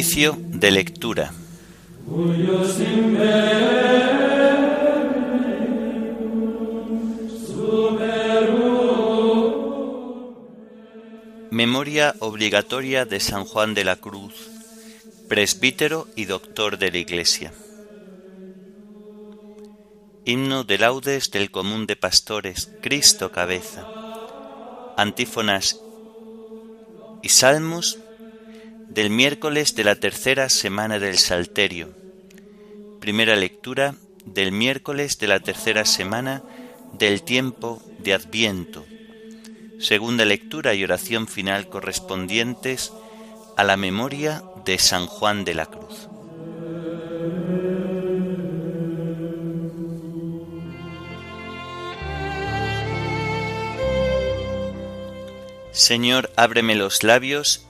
Oficio de lectura. Memoria obligatoria de San Juan de la Cruz, presbítero y doctor de la Iglesia. Himno de laudes del común de pastores, Cristo cabeza. Antífonas y salmos del miércoles de la tercera semana del Salterio. Primera lectura del miércoles de la tercera semana del tiempo de Adviento. Segunda lectura y oración final correspondientes a la memoria de San Juan de la Cruz. Señor, ábreme los labios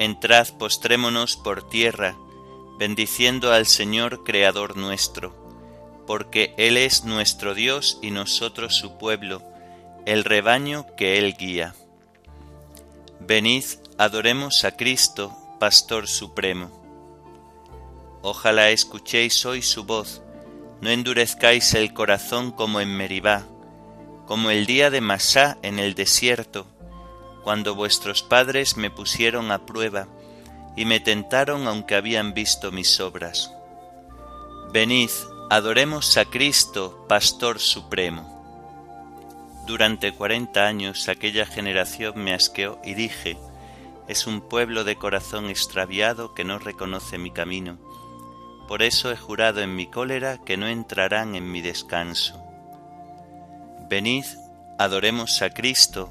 Entrad, postrémonos por tierra, bendiciendo al Señor Creador nuestro, porque Él es nuestro Dios y nosotros su pueblo, el rebaño que Él guía. Venid, adoremos a Cristo, Pastor Supremo. Ojalá escuchéis hoy su voz, no endurezcáis el corazón como en Meribá, como el día de Masá en el desierto, cuando vuestros padres me pusieron a prueba y me tentaron aunque habían visto mis obras. Venid, adoremos a Cristo, Pastor Supremo. Durante cuarenta años aquella generación me asqueó y dije, es un pueblo de corazón extraviado que no reconoce mi camino. Por eso he jurado en mi cólera que no entrarán en mi descanso. Venid, adoremos a Cristo,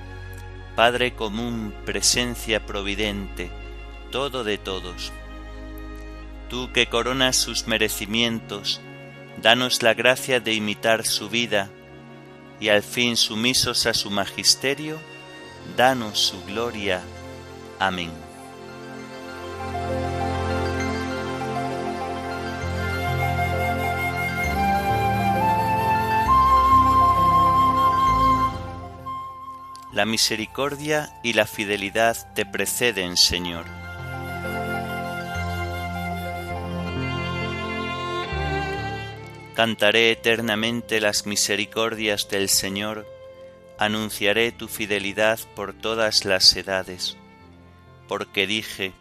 Padre común, presencia providente, todo de todos. Tú que coronas sus merecimientos, danos la gracia de imitar su vida, y al fin sumisos a su magisterio, danos su gloria. Amén. La misericordia y la fidelidad te preceden, Señor. Cantaré eternamente las misericordias del Señor, anunciaré tu fidelidad por todas las edades, porque dije,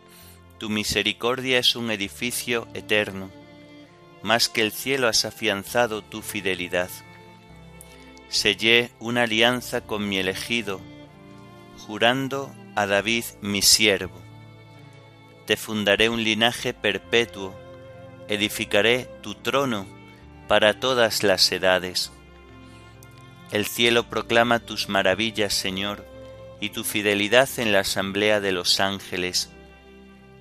tu misericordia es un edificio eterno, más que el cielo has afianzado tu fidelidad sellé una alianza con mi elegido, jurando a David mi siervo. Te fundaré un linaje perpetuo, edificaré tu trono, para todas las edades. El cielo proclama tus maravillas, Señor, y tu fidelidad en la asamblea de los ángeles.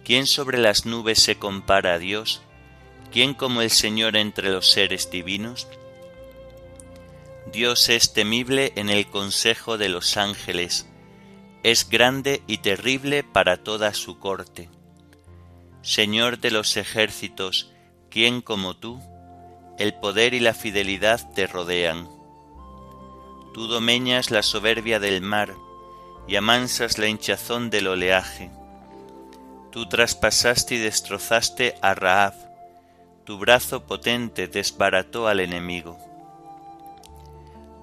¿Quién sobre las nubes se compara a Dios? ¿Quién como el Señor entre los seres divinos? Dios es temible en el consejo de los ángeles, es grande y terrible para toda su corte. Señor de los ejércitos, ¿quién como tú? El poder y la fidelidad te rodean. Tú domeñas la soberbia del mar y amansas la hinchazón del oleaje. Tú traspasaste y destrozaste a Raab, tu brazo potente desbarató al enemigo.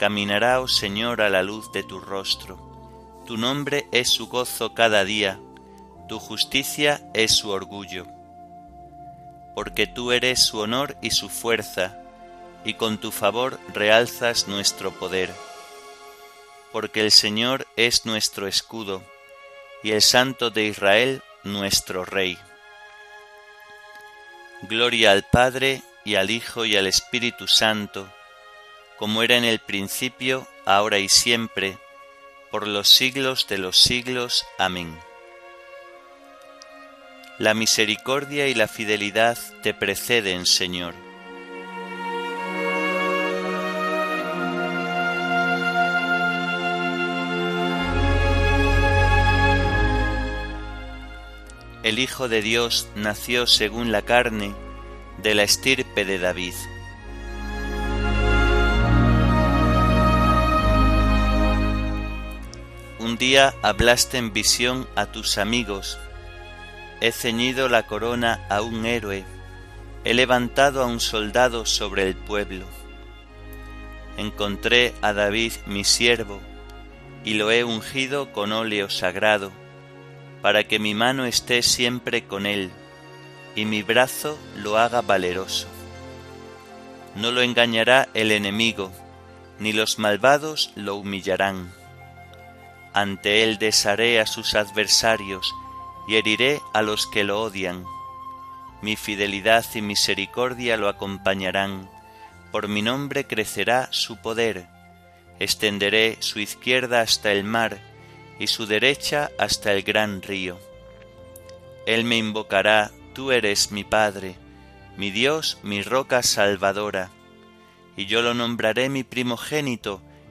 caminará, oh Señor, a la luz de tu rostro. Tu nombre es su gozo cada día, tu justicia es su orgullo. Porque tú eres su honor y su fuerza, y con tu favor realzas nuestro poder. Porque el Señor es nuestro escudo, y el Santo de Israel nuestro Rey. Gloria al Padre, y al Hijo, y al Espíritu Santo, como era en el principio, ahora y siempre, por los siglos de los siglos. Amén. La misericordia y la fidelidad te preceden, Señor. El Hijo de Dios nació según la carne de la estirpe de David día hablaste en visión a tus amigos, he ceñido la corona a un héroe, he levantado a un soldado sobre el pueblo. Encontré a David mi siervo, y lo he ungido con óleo sagrado, para que mi mano esté siempre con él, y mi brazo lo haga valeroso. No lo engañará el enemigo, ni los malvados lo humillarán ante él desharé a sus adversarios y heriré a los que lo odian. Mi fidelidad y misericordia lo acompañarán, por mi nombre crecerá su poder. Extenderé su izquierda hasta el mar y su derecha hasta el gran río. Él me invocará, tú eres mi Padre, mi Dios, mi roca salvadora, y yo lo nombraré mi primogénito,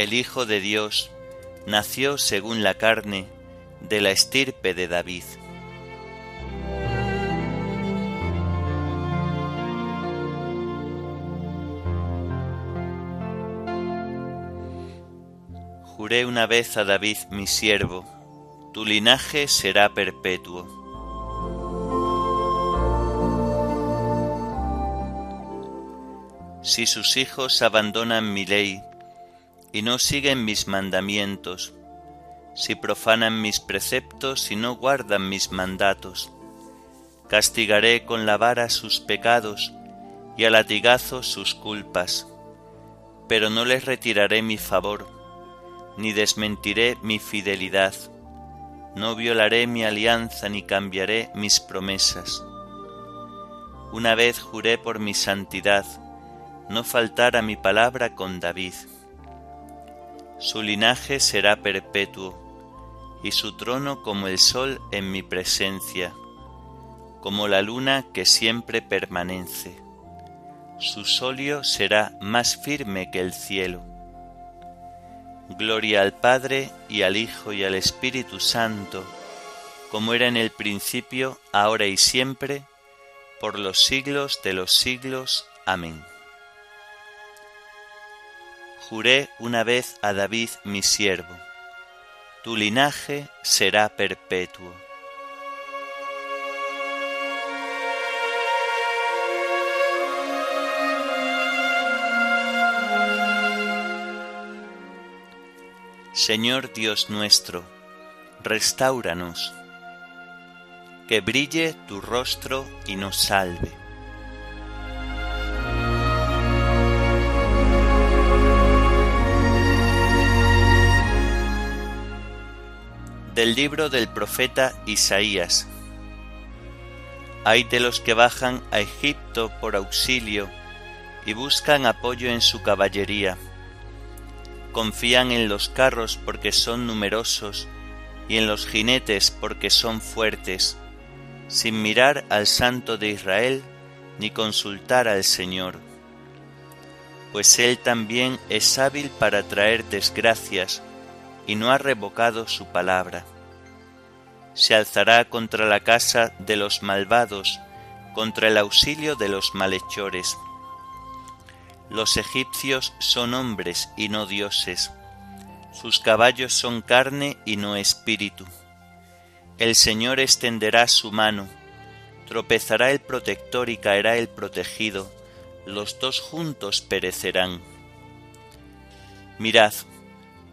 el Hijo de Dios, nació según la carne de la estirpe de David. Juré una vez a David mi siervo, tu linaje será perpetuo. Si sus hijos abandonan mi ley, y no siguen mis mandamientos, si profanan mis preceptos y no guardan mis mandatos. Castigaré con la vara sus pecados y a latigazo sus culpas, pero no les retiraré mi favor, ni desmentiré mi fidelidad, no violaré mi alianza ni cambiaré mis promesas. Una vez juré por mi santidad, no faltar mi palabra con David su linaje será perpetuo, y su trono como el sol en mi presencia, como la luna que siempre permanece. su solio será más firme que el cielo. Gloria al Padre y al Hijo y al Espíritu Santo, como era en el principio, ahora y siempre, por los siglos de los siglos. Amén. Juré una vez a David mi siervo, tu linaje será perpetuo. Señor Dios nuestro, restauranos, que brille tu rostro y nos salve. Del libro del profeta Isaías. Hay de los que bajan a Egipto por auxilio y buscan apoyo en su caballería confían en los carros porque son numerosos y en los jinetes porque son fuertes, sin mirar al Santo de Israel ni consultar al Señor. Pues Él también es hábil para traer desgracias y no ha revocado su palabra. Se alzará contra la casa de los malvados, contra el auxilio de los malhechores los egipcios son hombres y no dioses. Sus caballos son carne y no espíritu. El Señor extenderá su mano, tropezará el protector y caerá el protegido, los dos juntos perecerán. Mirad,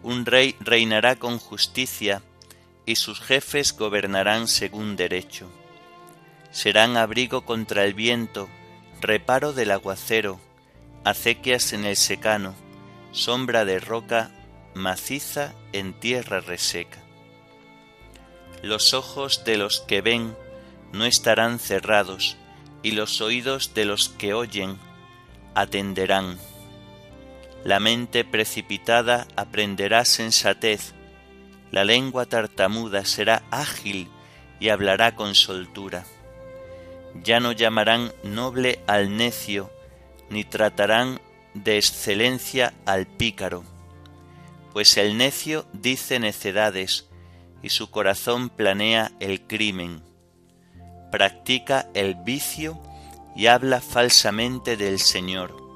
un rey reinará con justicia, y sus jefes gobernarán según derecho. Serán abrigo contra el viento, reparo del aguacero, acequias en el secano, sombra de roca maciza en tierra reseca. Los ojos de los que ven no estarán cerrados, y los oídos de los que oyen atenderán. La mente precipitada aprenderá sensatez, la lengua tartamuda será ágil y hablará con soltura. Ya no llamarán noble al necio, ni tratarán de excelencia al pícaro, pues el necio dice necedades y su corazón planea el crimen, practica el vicio y habla falsamente del Señor,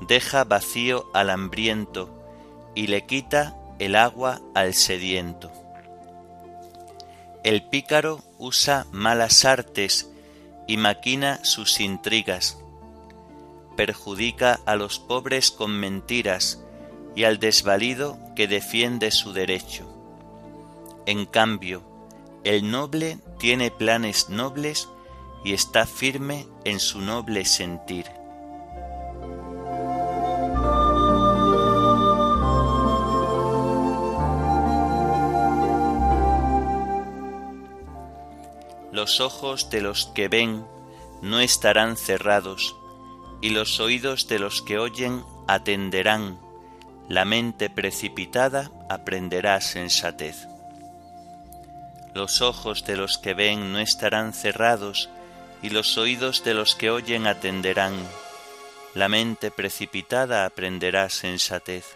deja vacío al hambriento y le quita el agua al sediento. El pícaro usa malas artes y maquina sus intrigas perjudica a los pobres con mentiras y al desvalido que defiende su derecho. En cambio, el noble tiene planes nobles y está firme en su noble sentir. Los ojos de los que ven no estarán cerrados, y los oídos de los que oyen atenderán, la mente precipitada aprenderá sensatez. Los ojos de los que ven no estarán cerrados, y los oídos de los que oyen atenderán, la mente precipitada aprenderá sensatez.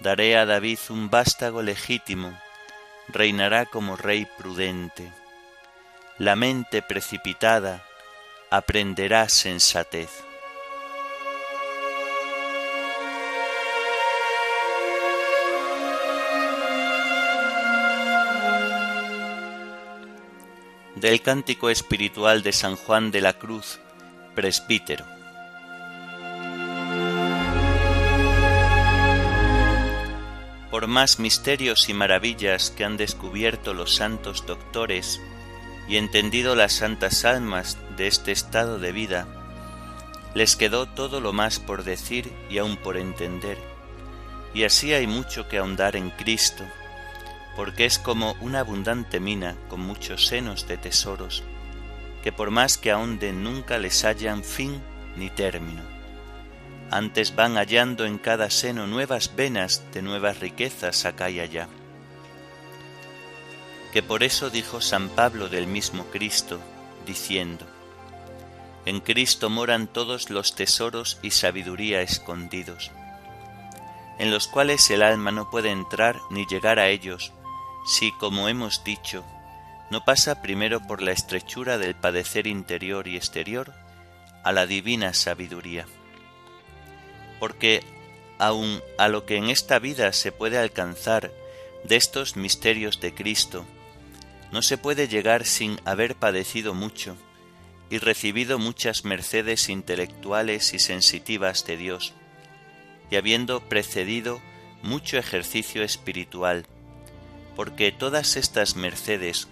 Daré a David un vástago legítimo, reinará como rey prudente. La mente precipitada aprenderá sensatez. Del cántico espiritual de San Juan de la Cruz, presbítero. Por más misterios y maravillas que han descubierto los santos doctores y entendido las santas almas de este estado de vida, les quedó todo lo más por decir y aún por entender. Y así hay mucho que ahondar en Cristo, porque es como una abundante mina con muchos senos de tesoros, que por más que ahonden nunca les hallan fin ni término. Antes van hallando en cada seno nuevas venas de nuevas riquezas acá y allá. Que por eso dijo San Pablo del mismo Cristo, diciendo, En Cristo moran todos los tesoros y sabiduría escondidos, en los cuales el alma no puede entrar ni llegar a ellos, si, como hemos dicho, no pasa primero por la estrechura del padecer interior y exterior a la divina sabiduría. Porque aun a lo que en esta vida se puede alcanzar de estos misterios de Cristo, no se puede llegar sin haber padecido mucho y recibido muchas mercedes intelectuales y sensitivas de Dios, y habiendo precedido mucho ejercicio espiritual, porque todas estas mercedes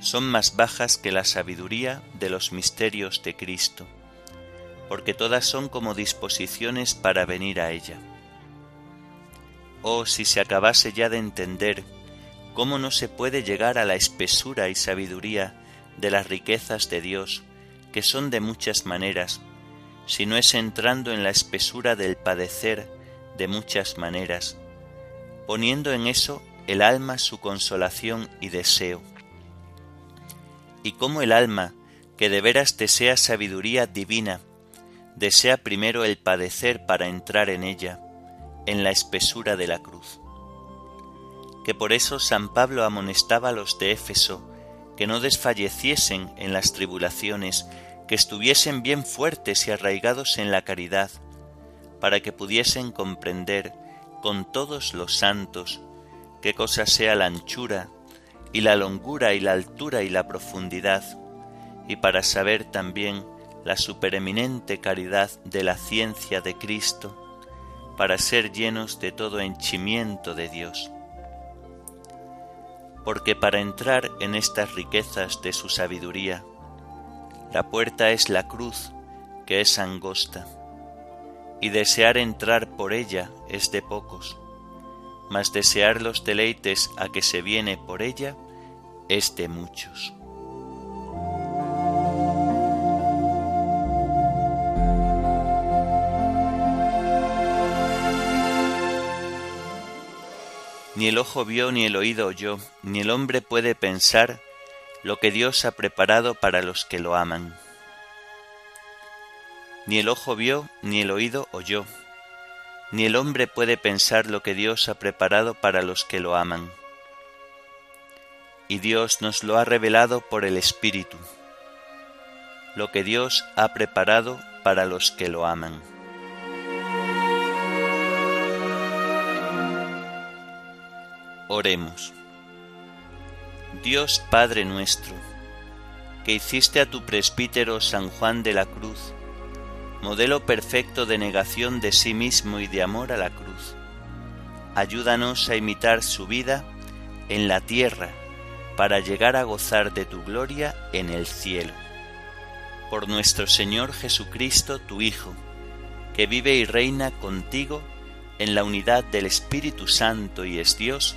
son más bajas que la sabiduría de los misterios de Cristo, porque todas son como disposiciones para venir a ella. Oh, si se acabase ya de entender cómo no se puede llegar a la espesura y sabiduría de las riquezas de Dios, que son de muchas maneras, si no es entrando en la espesura del padecer de muchas maneras, poniendo en eso el alma su consolación y deseo. Y cómo el alma, que de veras desea sabiduría divina, desea primero el padecer para entrar en ella, en la espesura de la cruz que por eso San Pablo amonestaba a los de Éfeso que no desfalleciesen en las tribulaciones, que estuviesen bien fuertes y arraigados en la caridad, para que pudiesen comprender con todos los santos qué cosa sea la anchura y la longura y la altura y la profundidad, y para saber también la supereminente caridad de la ciencia de Cristo, para ser llenos de todo henchimiento de Dios porque para entrar en estas riquezas de su sabiduría, la puerta es la cruz, que es angosta, y desear entrar por ella es de pocos, mas desear los deleites a que se viene por ella es de muchos. Ni el ojo vio, ni el oído oyó, ni el hombre puede pensar lo que Dios ha preparado para los que lo aman. Ni el ojo vio, ni el oído oyó, ni el hombre puede pensar lo que Dios ha preparado para los que lo aman. Y Dios nos lo ha revelado por el Espíritu, lo que Dios ha preparado para los que lo aman. Oremos. Dios Padre nuestro, que hiciste a tu presbítero San Juan de la Cruz, modelo perfecto de negación de sí mismo y de amor a la cruz, ayúdanos a imitar su vida en la tierra para llegar a gozar de tu gloria en el cielo. Por nuestro Señor Jesucristo, tu Hijo, que vive y reina contigo en la unidad del Espíritu Santo y es Dios,